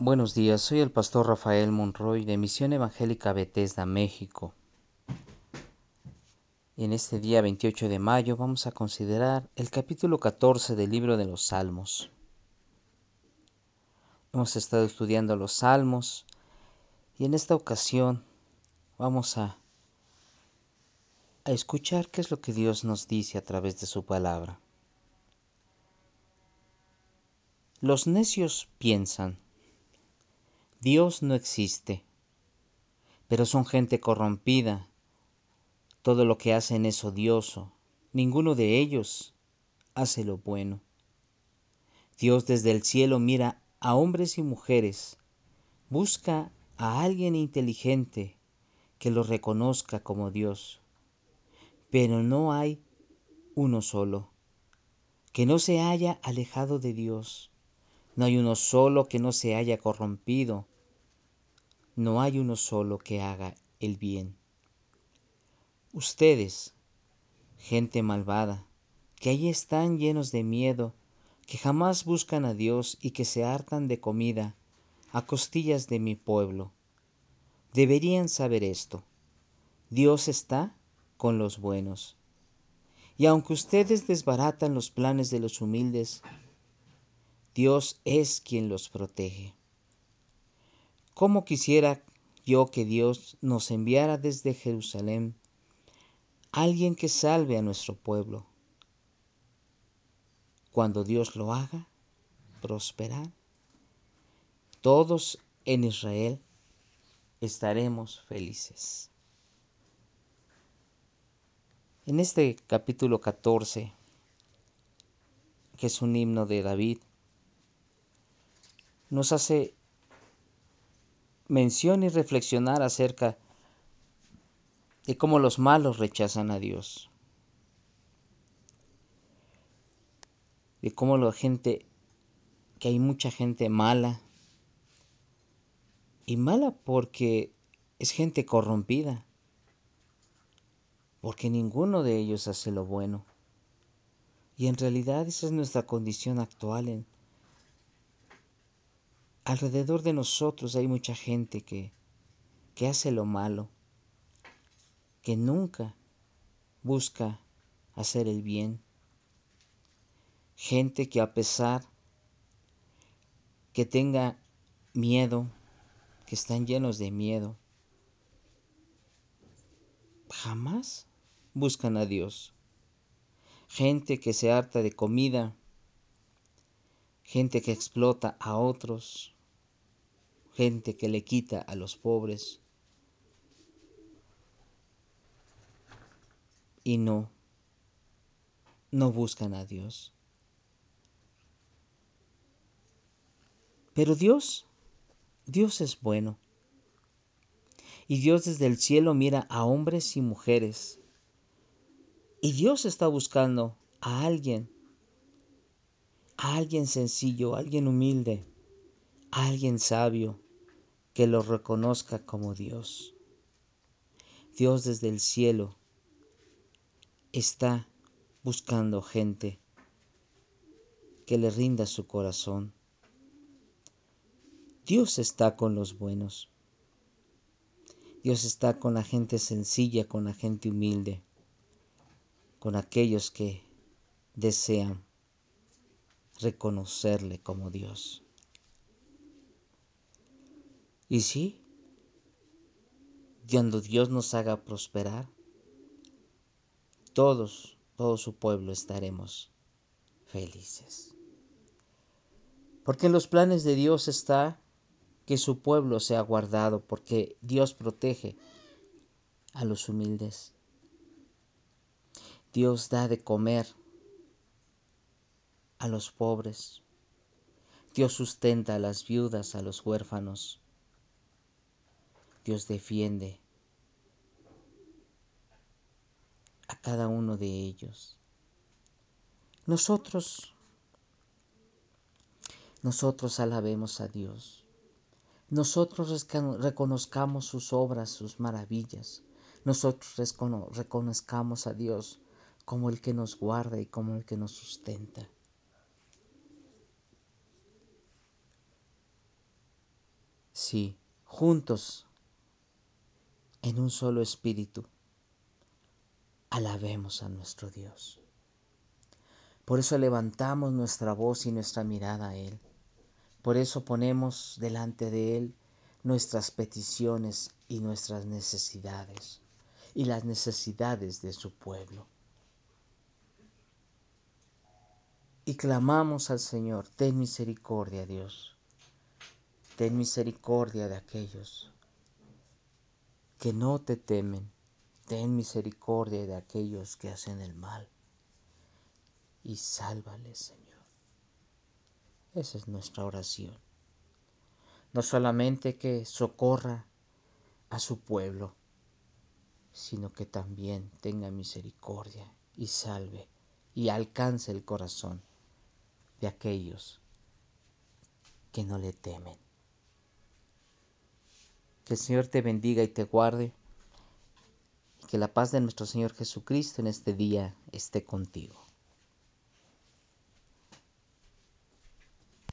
Buenos días, soy el pastor Rafael Monroy de Misión Evangélica Bethesda, México. En este día 28 de mayo vamos a considerar el capítulo 14 del libro de los Salmos. Hemos estado estudiando los Salmos y en esta ocasión vamos a, a escuchar qué es lo que Dios nos dice a través de su palabra. Los necios piensan, Dios no existe, pero son gente corrompida. Todo lo que hacen es odioso. Ninguno de ellos hace lo bueno. Dios desde el cielo mira a hombres y mujeres, busca a alguien inteligente que lo reconozca como Dios. Pero no hay uno solo, que no se haya alejado de Dios. No hay uno solo que no se haya corrompido no hay uno solo que haga el bien. Ustedes, gente malvada, que ahí están llenos de miedo, que jamás buscan a Dios y que se hartan de comida a costillas de mi pueblo, deberían saber esto. Dios está con los buenos. Y aunque ustedes desbaratan los planes de los humildes, Dios es quien los protege. ¿Cómo quisiera yo que Dios nos enviara desde Jerusalén alguien que salve a nuestro pueblo? Cuando Dios lo haga prosperar, todos en Israel estaremos felices. En este capítulo 14, que es un himno de David, nos hace mención y reflexionar acerca de cómo los malos rechazan a Dios. De cómo la gente, que hay mucha gente mala. Y mala porque es gente corrompida. Porque ninguno de ellos hace lo bueno. Y en realidad esa es nuestra condición actual en, alrededor de nosotros hay mucha gente que, que hace lo malo, que nunca busca hacer el bien. Gente que a pesar que tenga miedo, que están llenos de miedo, jamás buscan a Dios. Gente que se harta de comida, gente que explota a otros, gente que le quita a los pobres. Y no, no buscan a Dios. Pero Dios, Dios es bueno. Y Dios desde el cielo mira a hombres y mujeres. Y Dios está buscando a alguien, a alguien sencillo, a alguien humilde, a alguien sabio, que lo reconozca como Dios. Dios desde el cielo está buscando gente que le rinda su corazón. Dios está con los buenos. Dios está con la gente sencilla, con la gente humilde, con aquellos que desean reconocerle como Dios. Y sí, cuando Dios nos haga prosperar, todos, todo su pueblo estaremos felices. Porque en los planes de Dios está que su pueblo sea guardado, porque Dios protege a los humildes. Dios da de comer a los pobres. Dios sustenta a las viudas, a los huérfanos. Dios defiende a cada uno de ellos. Nosotros, nosotros alabemos a Dios. Nosotros reconozcamos sus obras, sus maravillas. Nosotros reconozcamos a Dios como el que nos guarda y como el que nos sustenta. Sí, juntos, en un solo espíritu, alabemos a nuestro Dios. Por eso levantamos nuestra voz y nuestra mirada a Él. Por eso ponemos delante de Él nuestras peticiones y nuestras necesidades y las necesidades de su pueblo. Y clamamos al Señor, ten misericordia Dios, ten misericordia de aquellos que no te temen, ten misericordia de aquellos que hacen el mal y sálvales Señor. Esa es nuestra oración. No solamente que socorra a su pueblo, sino que también tenga misericordia y salve y alcance el corazón de aquellos que no le temen. Que el Señor te bendiga y te guarde y que la paz de nuestro Señor Jesucristo en este día esté contigo.